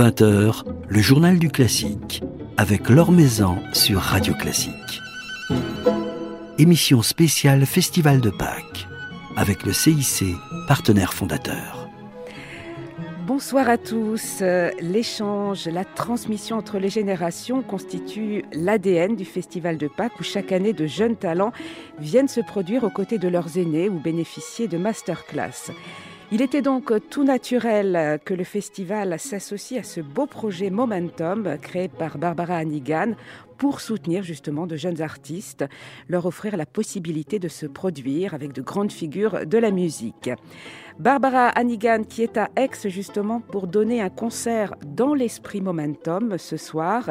20h, le journal du classique, avec Laure Maison sur Radio Classique. Émission spéciale Festival de Pâques, avec le CIC, partenaire fondateur. Bonsoir à tous. L'échange, la transmission entre les générations constitue l'ADN du Festival de Pâques où chaque année de jeunes talents viennent se produire aux côtés de leurs aînés ou bénéficier de masterclass. Il était donc tout naturel que le festival s'associe à ce beau projet Momentum créé par Barbara Hannigan pour soutenir justement de jeunes artistes, leur offrir la possibilité de se produire avec de grandes figures de la musique. Barbara Hannigan qui est à Aix justement pour donner un concert dans l'esprit Momentum ce soir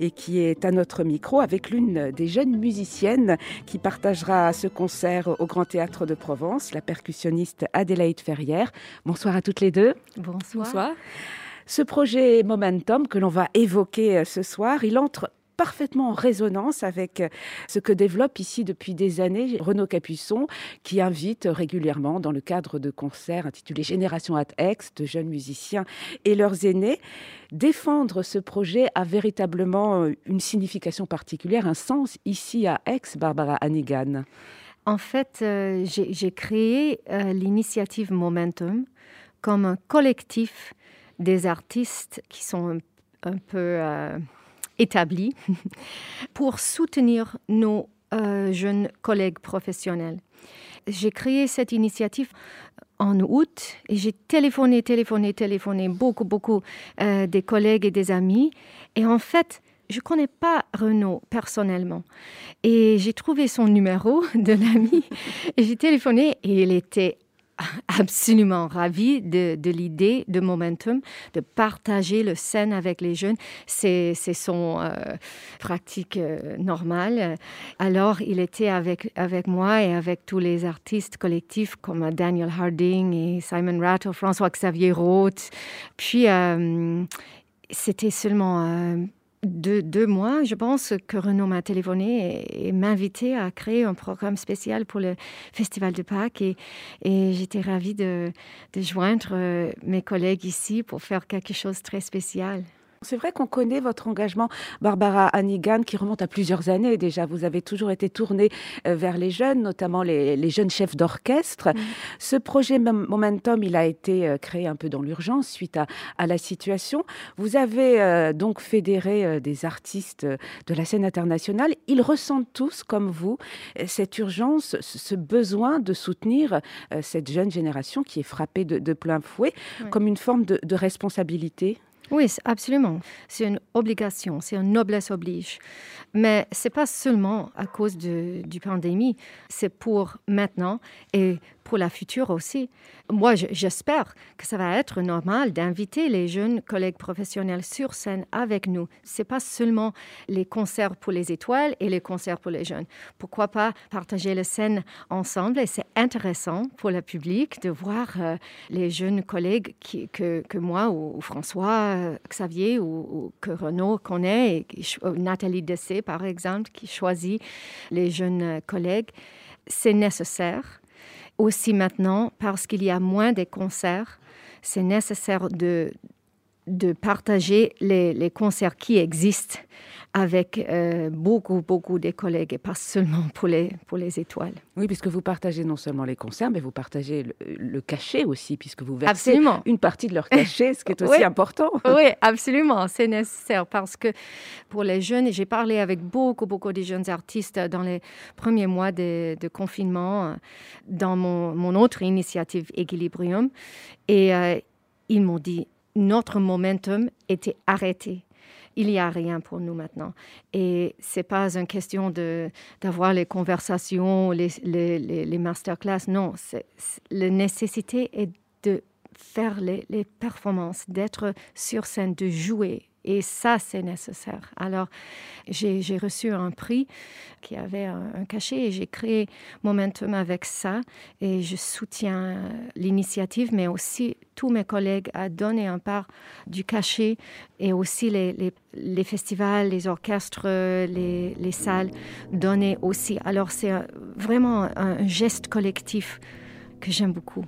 et qui est à notre micro avec l'une des jeunes musiciennes qui partagera ce concert au Grand Théâtre de Provence, la percussionniste Adélaïde Ferrière. Bonsoir à toutes les deux. Bonsoir. Bonsoir. Ce projet Momentum que l'on va évoquer ce soir, il entre parfaitement en résonance avec euh, ce que développe ici depuis des années Renaud Capuçon, qui invite régulièrement dans le cadre de concerts intitulés Génération at Aix de jeunes musiciens et leurs aînés. Défendre ce projet a véritablement euh, une signification particulière, un sens ici à Aix, Barbara Hannigan. En fait, euh, j'ai créé l'initiative Momentum comme un collectif des artistes qui sont un, peu établi pour soutenir nos euh, jeunes collègues professionnels. J'ai créé cette initiative en août et j'ai téléphoné, téléphoné, téléphoné beaucoup, beaucoup euh, des collègues et des amis. Et en fait, je ne connais pas Renaud personnellement. Et j'ai trouvé son numéro de l'ami et j'ai téléphoné et il était absolument ravie de, l'idée de Momentum, de partager le scène avec les jeunes. C'est son euh, pratique euh, normale. Alors, il était avec, avec moi et avec tous les artistes collectifs comme Daniel Harding et Simon Rattle, François-Xavier Roth. Puis, euh, c'était seulement deux, mois, je pense que Renaud m'a téléphoné et, m'a invité à créer un programme spécial pour le Festival de Pâques. Et, j'étais ravie de, de joindre euh, mes collègues ici pour faire quelque chose de très spécial. C'est vrai qu'on connaît votre engagement, Barbara Hannigan, qui remonte à plusieurs années déjà. Vous avez toujours été tournée euh, vers les jeunes, notamment les, jeunes chefs d'orchestre. Mm. Ce projet Momentum, il a été euh, créé un peu dans l'urgence suite à, la situation. Vous avez euh, donc fédéré des artistes de la scène internationale. Ils ressentent tous, comme vous, cette urgence, ce besoin de soutenir cette jeune génération qui est frappée de, plein fouet, comme une forme de responsabilité? Oui, absolument. C'est une obligation, c'est une noblesse oblige. Mais c'est pas seulement à cause de, du pandémie, c'est pour maintenant et pour la future aussi. Moi, j'espère que ça va être normal d'inviter les jeunes collègues professionnels sur scène avec nous. C'est pas seulement les concerts pour les étoiles et les concerts pour les jeunes. Pourquoi pas partager la scène ensemble Et c'est intéressant pour le public de voir euh, les jeunes collègues que, que, moi ou, François, euh, Xavier ou, que Renaud connaît, et euh, Nathalie Dessé par exemple, qui choisit les jeunes collègues. C'est nécessaire aussi maintenant, parce qu'il y a moins de concerts, c'est nécessaire de, de partager les, les, concerts qui existent avec euh, beaucoup, beaucoup de collègues et pas seulement pour les, pour les étoiles. Oui, puisque vous partagez non seulement les concerts, mais vous partagez le, cachet aussi, puisque vous versez absolument. une partie de leur cachet, ce qui est aussi important. Oui, absolument, c'est nécessaire parce que pour les jeunes, j'ai parlé avec beaucoup, beaucoup de jeunes artistes dans les premiers mois de, de confinement dans mon, mon, autre initiative Equilibrium et euh, ils m'ont dit notre momentum était arrêté il n'y a rien pour nous maintenant. Et ce n'est pas une question d'avoir les conversations, les, les, les, masterclass. Non, la nécessité est de faire les, les performances, d'être sur scène, de jouer, et ça, c'est nécessaire. Alors, j'ai reçu un prix qui avait un, cachet et j'ai créé Momentum avec ça. Et je soutiens l'initiative, mais aussi tous mes collègues à donner un part du cachet et aussi les, festivals, les orchestres, les, les, salles donner aussi. Alors, c'est vraiment un geste collectif que j'aime beaucoup.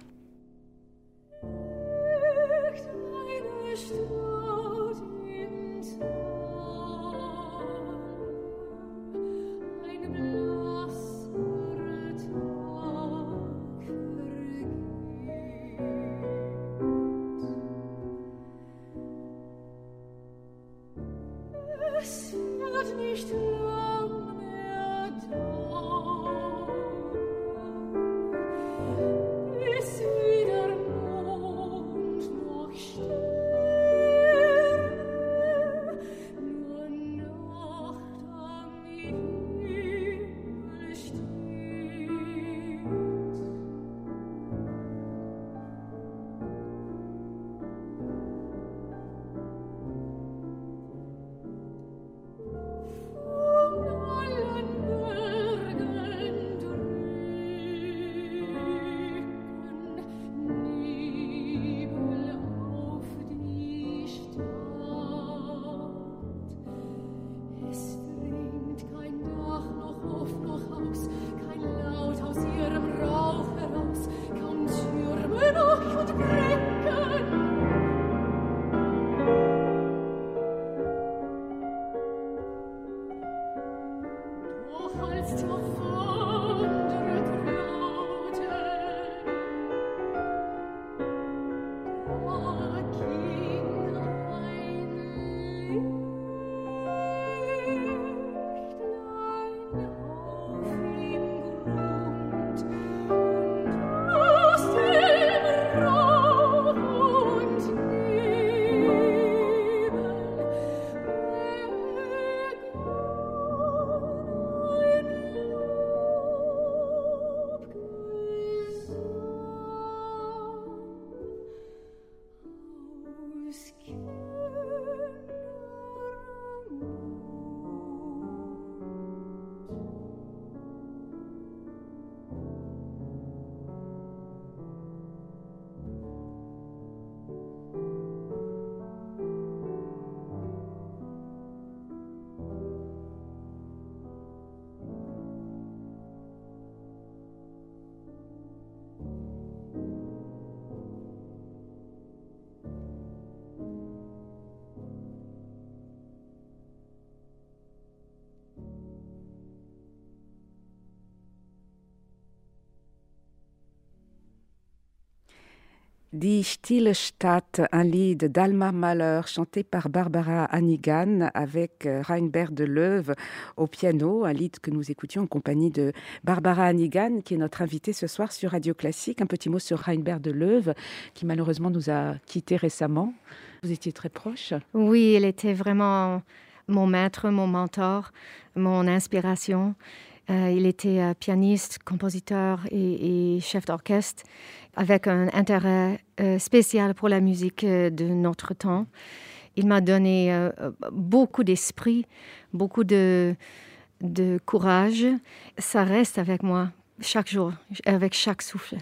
Die Stille Stadt, un lied d'Alma Mahler chanté par Barbara Hannigan avec euh, Reinbert Deleuve au piano, un lied que nous écoutions en compagnie de Barbara Hannigan qui est notre invitée ce soir sur Radio Classique. Un petit mot sur Reinbert Deleuve qui malheureusement nous a quittés récemment. Vous étiez très proche Oui, il était vraiment mon maître, mon mentor, mon inspiration. Euh, il était euh, pianiste, compositeur et, et chef d'orchestre avec un intérêt euh, spécial pour la musique euh, de notre temps. Il m'a donné euh, beaucoup d'esprit, beaucoup de, de courage. Ça reste avec moi chaque jour, avec chaque souffle.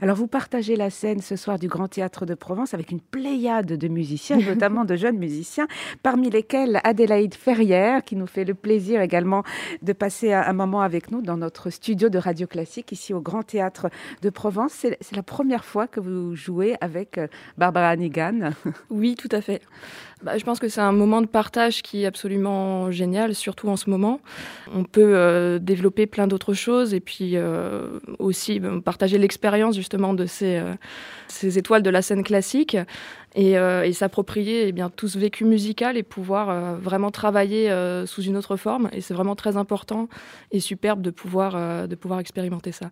Alors vous partagez la scène ce soir du Grand Théâtre de Provence avec une pléiade de musiciens, notamment de jeunes musiciens, parmi lesquels Adélaïde Ferrière, qui nous fait le plaisir également de passer un moment avec nous dans notre studio de radio classique ici au Grand Théâtre de Provence. C'est la première fois que vous jouez avec euh, Barbara Hannigan. Oui, tout à fait. Bah, je pense que c'est un moment de partage qui est absolument génial, surtout en ce moment. On peut euh, développer plein d'autres choses et puis euh, aussi partager l'expérience justement de ces, euh, ces, étoiles de la scène classique et, euh, et s'approprier eh bien tout ce vécu musical et pouvoir euh, vraiment travailler sous une autre forme. Et c'est vraiment très important et superbe de pouvoir, de pouvoir expérimenter ça.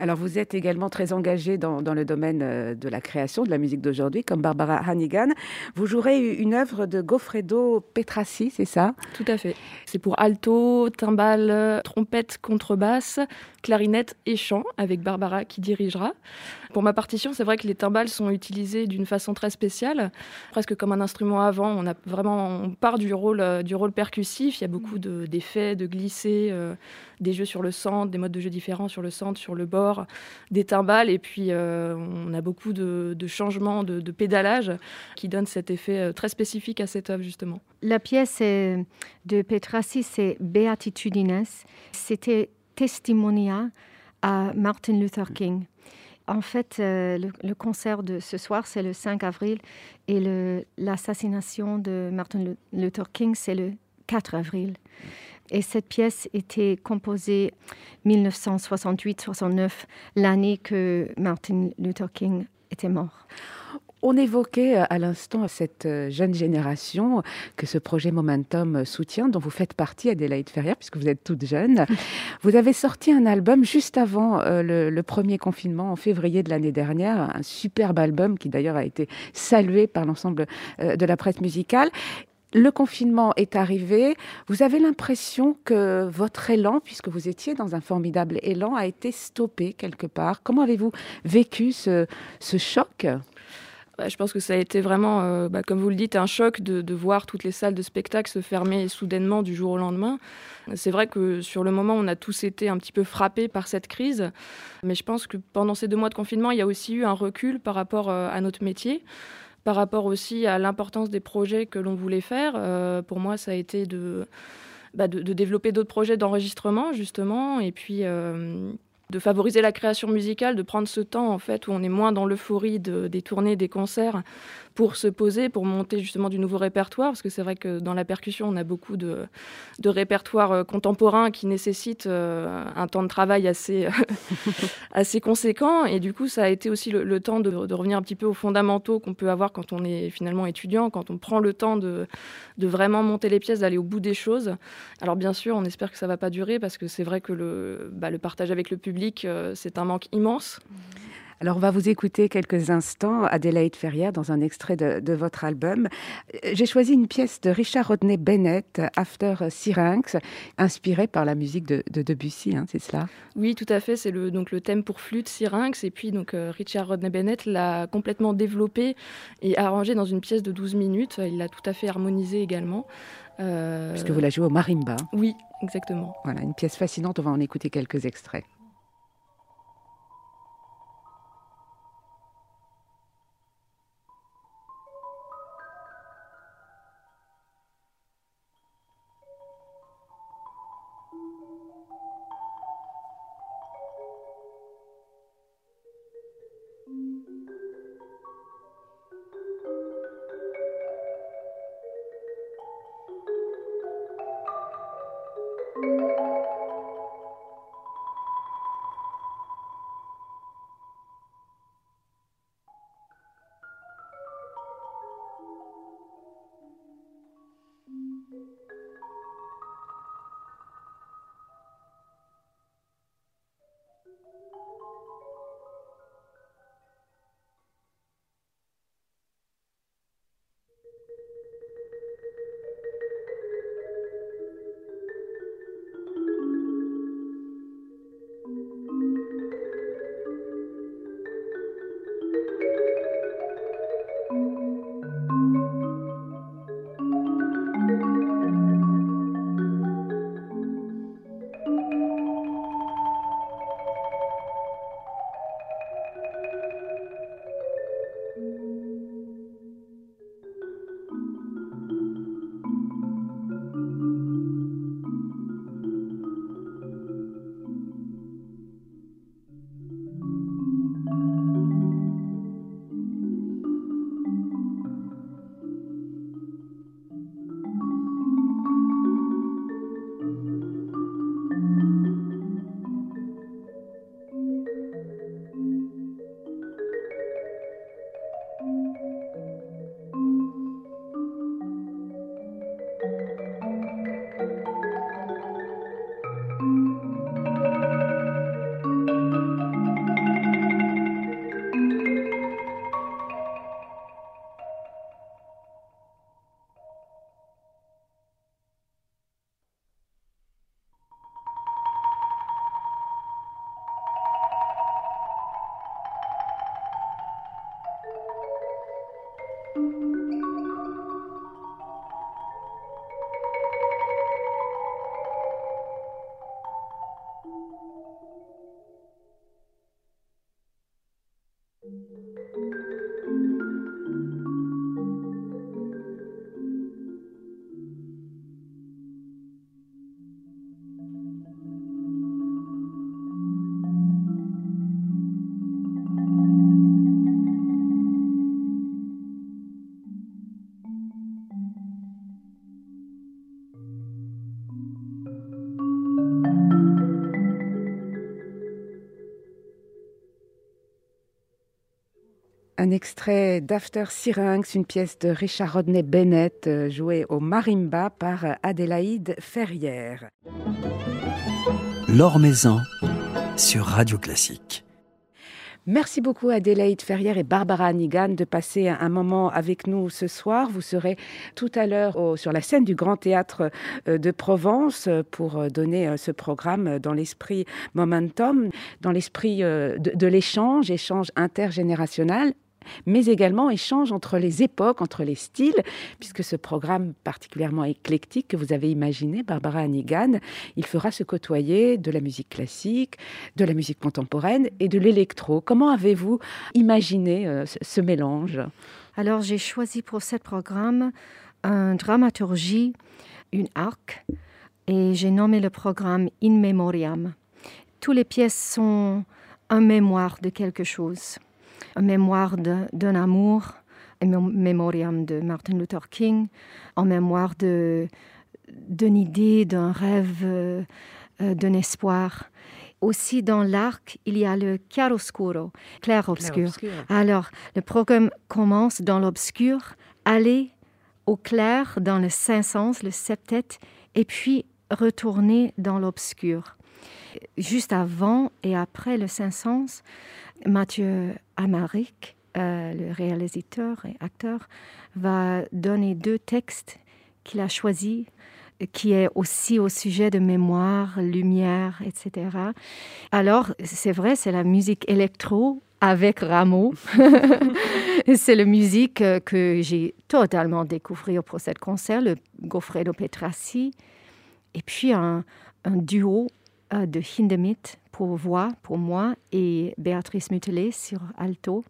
Alors vous êtes également très engagé dans, dans, le domaine euh, de la création de la musique d'aujourd'hui, comme Barbara Hannigan. Vous jouerez une œuvre de Goffredo Petrassi, c'est ça? Tout à fait. C'est pour alto, timbale, trompette, contrebasse, clarinette et chant, avec Barbara qui dirigera. Pour ma partition, c'est vrai que les timbales sont utilisés d'une façon très spéciale, presque comme un instrument avant. On a vraiment, on part du rôle, euh, du rôle percussif. Il y a beaucoup d'effets, de, de glissés, euh, des jeux sur le centre, des modes de jeu différents sur le centre, sur le bord, des timbales. Et puis, euh, on a beaucoup de, changements, de, pédalage qui donnent cet effet euh, très spécifique à cette œuvre, justement. La pièce de Petrassi, c'est Beatitudines. C'était Testimonia à Martin Luther King. En fait, euh, le, le, concert de ce soir, c'est le 5 avril et l'assassination de Martin Luther King, c'est le 4 avril. Et cette pièce était composée 1968-69, l'année que Martin Luther King était mort. On évoquait à l'instant cette jeune génération que ce projet Momentum soutient, dont vous faites partie, Adélaïde Ferrière, puisque vous êtes toute jeune. Vous avez sorti un album juste avant euh, le, le, premier confinement, en février de l'année dernière, un superbe album qui d'ailleurs a été salué par l'ensemble euh, de la presse musicale. Le confinement est arrivé. Vous avez l'impression que votre élan, puisque vous étiez dans un formidable élan, a été stoppé quelque part. Comment avez-vous vécu ce, choc? Bah, je pense que ça a été vraiment, euh, bah, comme vous le dites, un choc de, de, voir toutes les salles de spectacle se fermer soudainement du jour au lendemain. C'est vrai que sur le moment, on a tous été un petit peu frappés par cette crise, mais je pense que pendant ces deux mois de confinement, il y a aussi eu un recul par rapport euh, à notre métier par rapport aussi à l'importance des projets que l'on voulait faire. Euh, pour moi, ça a été de, bah, de, de développer d'autres projets d'enregistrement, justement, et puis euh, de favoriser la création musicale, de prendre ce temps en fait où on est moins dans l'euphorie de, des tournées, des concerts, pour se poser, pour monter justement du nouveau répertoire, parce que c'est vrai que dans la percussion, on a beaucoup de, répertoires euh, contemporains qui nécessitent euh, un temps de travail assez, assez conséquent, et du coup, ça a été aussi le, temps de, revenir un petit peu aux fondamentaux qu'on peut avoir quand on est finalement étudiant, quand on prend le temps de, vraiment monter les pièces, d'aller au bout des choses. Alors bien sûr, on espère que ça va pas durer, parce que c'est vrai que le, bah, partage avec le public, euh, c'est un manque immense. Mmh. Alors, on va vous écouter quelques instants, Adélaïde Ferrière, dans un extrait de, de votre album. J'ai choisi une pièce de Richard Rodney Bennett, After Syrinx, inspirée par la musique de, de Debussy, hein, c'est cela? Oui, tout à fait. C'est le, donc, le thème pour flûte Syrinx. Et puis, donc, euh, Richard Rodney Bennett l'a complètement développé et arrangé dans une pièce de 12 minutes. Il l'a tout à fait harmonisé également. Euh... Puisque vous la jouez au marimba. Oui, exactement. Voilà, une pièce fascinante. On va en écouter quelques extraits. Un extrait d'After Syrinx, une pièce de Richard Rodney Bennett, euh, jouée au marimba par Adélaïde Ferrière. L'Or Maison sur Radio Classique. Merci beaucoup Adélaïde Ferrière et Barbara Hannigan de passer un moment avec nous ce soir. Vous serez tout à l'heure sur la scène du Grand Théâtre euh, de Provence pour euh, donner ce programme dans l'esprit momentum, dans l'esprit de, de l'échange, échange intergénérationnel mais également échange entre les époques, entre les styles, puisque ce programme particulièrement éclectique que vous avez imaginé, Barbara Hannigan, il fera se côtoyer de la musique classique, de la musique contemporaine et de l'électro. Comment avez-vous imaginé euh, ce mélange? Alors j'ai choisi pour ce programme une dramaturgie, une arc, et j'ai nommé le programme In Memoriam. Toutes les pièces sont un mémoire de quelque chose mémoire d'un amour, un mémoriam de Martin Luther King, en mémoire d'une idée, d'un rêve, euh, euh, d'un espoir. Aussi dans l'arc, il y a le chiaroscuro, clair-obscur. Alors, le programme commence dans l'obscur, aller au clair dans le saint sens, le septet, et puis retourner dans l'obscur. Juste avant et après le saint sens, Mathieu Amaric, euh, le réalisateur et acteur, va donner deux textes qu'il a choisis qui est aussi au sujet de mémoire, lumière, etc. Alors, c'est vrai, c'est la musique électro avec Rameau. c'est la musique que j'ai totalement découvert pour ce concert, le Goffredo Petrassi, et puis un, un duo euh, de Hindemith pour voix, pour moi, et Béatrice Mutelet sur alto.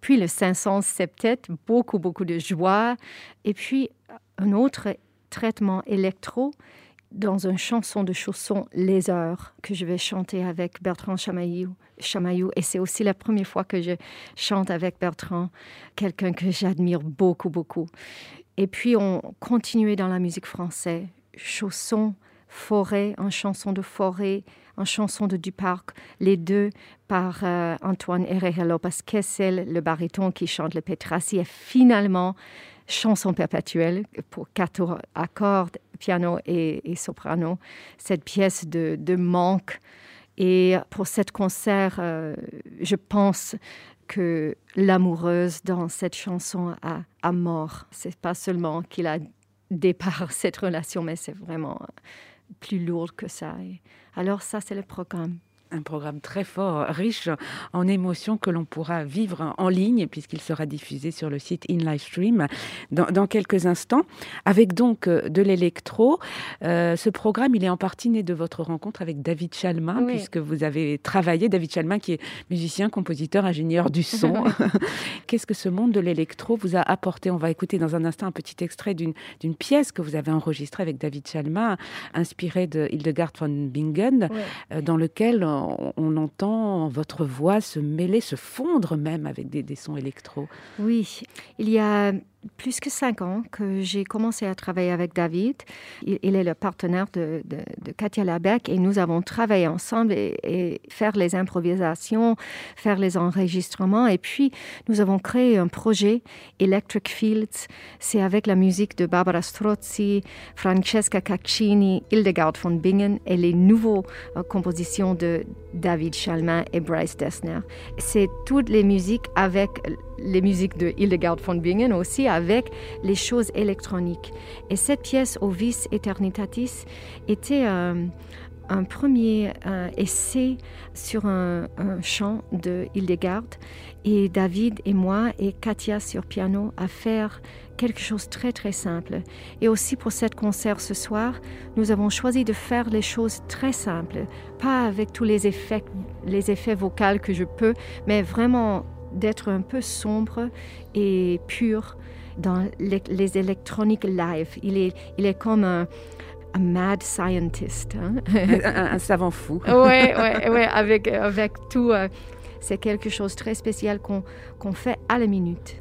Puis le 507, beaucoup, beaucoup de joie. Et puis un autre traitement électro dans une chanson de chausson Les Heures que je vais chanter avec Bertrand Chamaillou. Chamaillou. Et c'est aussi la première fois que je chante avec Bertrand, quelqu'un que j'admire beaucoup, beaucoup. Et puis on continuait dans la musique française, chausson, forêt, en chanson de forêt, en chanson de Duparc, les deux par euh, Antoine Herrera Lopez Kessel, le baryton qui chante le Petrassi, et finalement chanson perpétuelle pour quatre accords, piano et, soprano, cette pièce de, manque. Et pour cet concert, euh, je pense que l'amoureuse dans cette chanson a, a mort. C'est pas seulement qu'il a départ cette relation, mais c'est vraiment plus lourde que ça. alors ça, c'est le programme un programme très fort, riche en émotions que l'on pourra vivre en ligne puisqu'il sera diffusé sur le site In Live Stream dans, quelques instants. Avec donc euh, de l'électro, euh, ce programme, il est en partie né de votre rencontre avec David Chalmin puisque vous avez travaillé, David Chalmin qui est musicien, compositeur, ingénieur du son. Qu'est-ce que ce monde de l'électro vous a apporté? On va écouter dans un instant un petit extrait d'une pièce que vous avez enregistrée avec David Chalmin, inspirée de Hildegard von Bingen, euh, dans lequel on, entend votre voix se mêler, se fondre même avec des, des sons électro. Oui, il y a plus que cinq ans que j'ai commencé à travailler avec David. Il, est le partenaire de, Katia Labec et nous avons travaillé ensemble et, faire les improvisations, faire les enregistrements. Et puis, nous avons créé un projet, Electric Fields. C'est avec la musique de Barbara Strozzi, Francesca Caccini, Hildegard von Bingen et les nouvelles euh, compositions de David Chalmin et Bryce Dessner. C'est toutes les musiques avec les musiques de Hildegard von Bingen aussi avec les choses électroniques. Et cette pièce, Ovis Eternitatis, était euh, un premier euh, essai sur un, chant de Hildegard et David et moi et Katia sur piano à faire quelque chose de très très simple. Et aussi pour cette concert ce soir, nous avons choisi de faire les choses très simples, pas avec tous les effets, les effets vocaux que je peux, mais vraiment d'être un peu sombre et pur dans les, électroniques live. Il est, il est comme un, mad scientist. Hein. un, savant fou. Oui, ouais, ouais, avec, avec tout. Euh, c'est quelque chose de très spécial qu'on fait à la minute.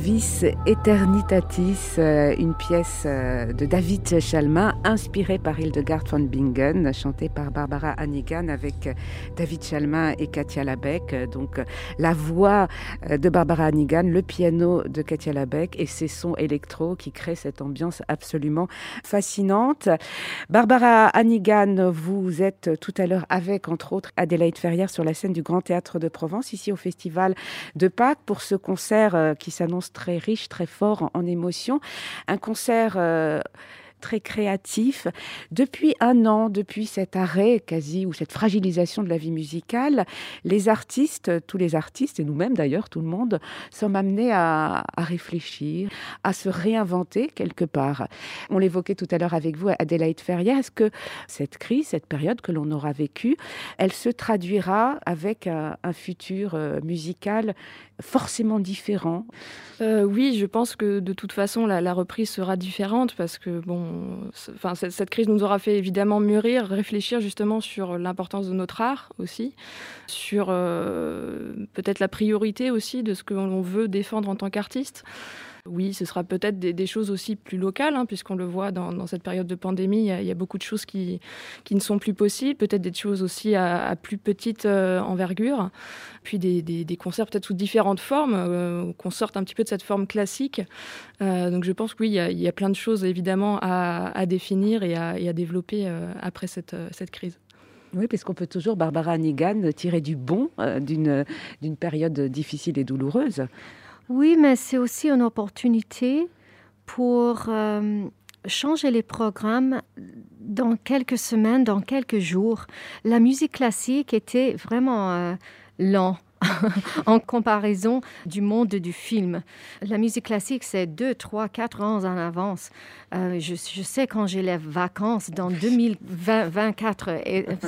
Eternitatis Eternitatis, euh, une pièce euh, de David Chalmin inspirée par Hildegard von Bingen, chantée par Barbara Hannigan avec euh, David Chalmin et Katia Labeck. Donc la voix de Barbara Hannigan, le piano de Katia Labeck et ses sons électro qui créent cette ambiance absolument fascinante. Barbara Hannigan, vous êtes tout à l'heure avec entre autres Adélaïde Ferrière sur la scène du Grand Théâtre de Provence ici au Festival de Pâques pour ce concert qui s'annonce annonce très riche, très fort en, émotions. Un concert euh, très créatif. Depuis un an, depuis cet arrêt quasi ou cette fragilisation de la vie musicale, les artistes, tous les artistes, et nous-mêmes d'ailleurs, tout le monde, sommes amenés à, réfléchir, à se réinventer quelque part. On l'évoquait tout à l'heure avec vous, Adélaïde Ferrière. Est-ce que cette crise, cette période que l'on aura vécue, elle se traduira avec un, futur euh, musical forcément différent? Euh, Oui, je pense que de toute façon, la, la reprise sera différente parce que bon, enfin, cette, crise nous aura fait évidemment mûrir, réfléchir justement sur l'importance de notre art aussi, sur euh, peut-être la priorité aussi de ce que l'on veut défendre en tant qu'artiste. Oui, ce sera peut-être des, choses aussi plus locales, hein, puisqu'on le voit dans, cette période de pandémie, il y, a, beaucoup de choses qui, ne sont plus possibles, peut-être des choses aussi à, plus petite euh, envergure, puis des, concerts peut-être sous différentes formes, euh, qu'on sorte un petit peu de cette forme classique. Euh, donc je pense que oui, il y, a, plein de choses évidemment à, définir et à, développer après cette, cette crise. Oui, parce qu'on peut toujours, Barbara Hannigan, tirer du bon d'une période difficile et douloureuse. Oui, mais c'est aussi une opportunité pour euh, changer les programmes dans quelques semaines, dans quelques jours. La musique classique était vraiment euh, lent en comparaison du monde du film. La musique classique, c'est deux, trois, quatre ans en avance. Euh, je, sais quand j'ai les vacances dans 2024,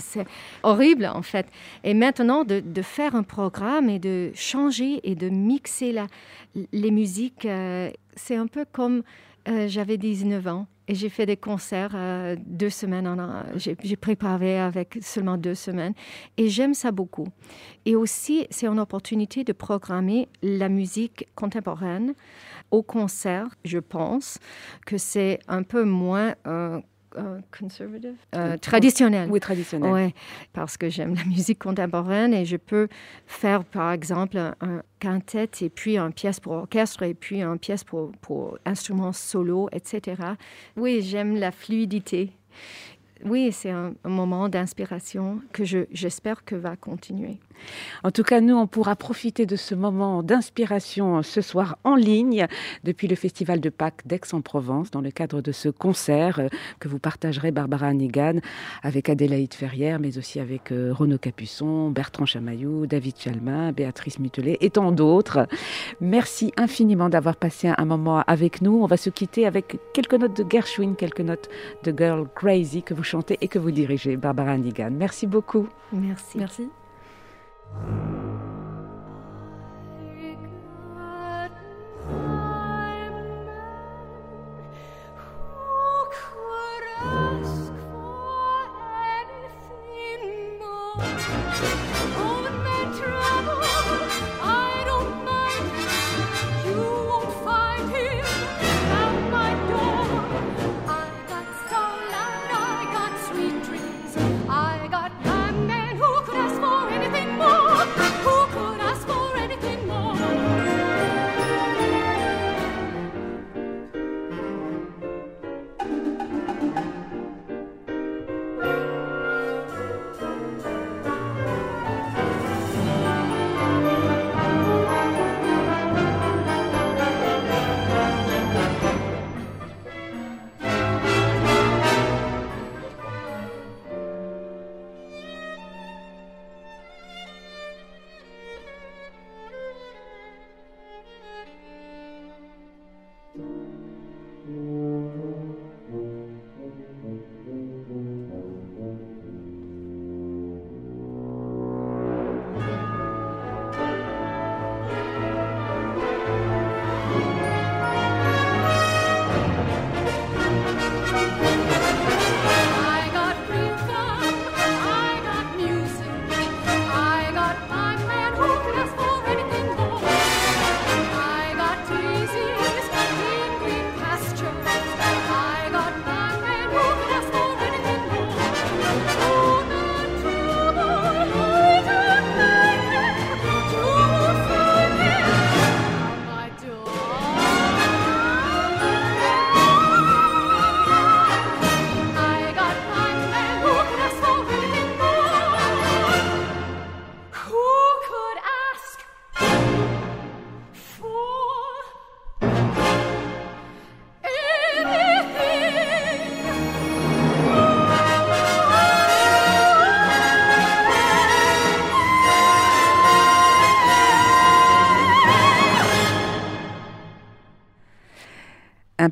c'est horrible en fait. Et maintenant, de, faire un programme et de changer et de mixer la, les musiques, euh, c'est un peu comme euh, j'avais 19 ans et j'ai fait des concerts euh, deux semaines. J'ai préparé avec seulement deux semaines et j'aime ça beaucoup. Et aussi, c'est une opportunité de programmer la musique contemporaine au concert. Je pense que c'est un peu moins euh, conservative, euh, traditionnelle. Oui, traditionnelle. Ouais, parce que j'aime la musique contemporaine et je peux faire, par exemple, un, quintet et puis une pièce pour orchestre et puis une pièce pour, pour instruments solo, etc. Oui, j'aime la fluidité. Oui, c'est un, un moment d'inspiration que j'espère que va continuer. En tout cas, nous, on pourra profiter de ce moment d'inspiration ce soir en ligne depuis le Festival de Pâques d'Aix-en-Provence dans le cadre de ce concert euh, que vous partagerez, Barbara Hannigan, avec Adélaïde Ferrière, mais aussi avec euh, Renaud Capuçon, Bertrand Chamaillou, David Chalmin, Béatrice Mutelet et tant d'autres. Merci infiniment d'avoir passé un moment avec nous. On va se quitter avec quelques notes de Gershwin, quelques notes de Girl Crazy que vous chantez et que vous dirigez, Barbara Hannigan. Merci beaucoup. Merci. Merci. うん。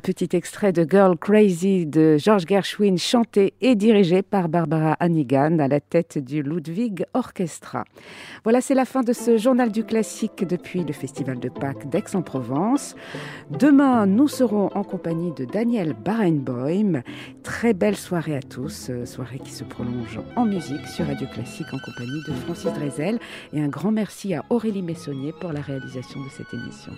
Petit extrait de Girl Crazy de George Gershwin, chanté et dirigé par Barbara Hannigan à la tête du Ludwig Orchestra. Voilà, c'est la fin de ce journal du classique depuis le Festival de Pâques d'Aix-en-Provence. Demain, nous serons en compagnie de Daniel Barenboim. Très belle soirée à tous, euh, soirée qui se prolonge en musique sur Radio Classique en compagnie de Francis Drezel. Et un grand merci à Aurélie Messonnier pour la réalisation de cette émission.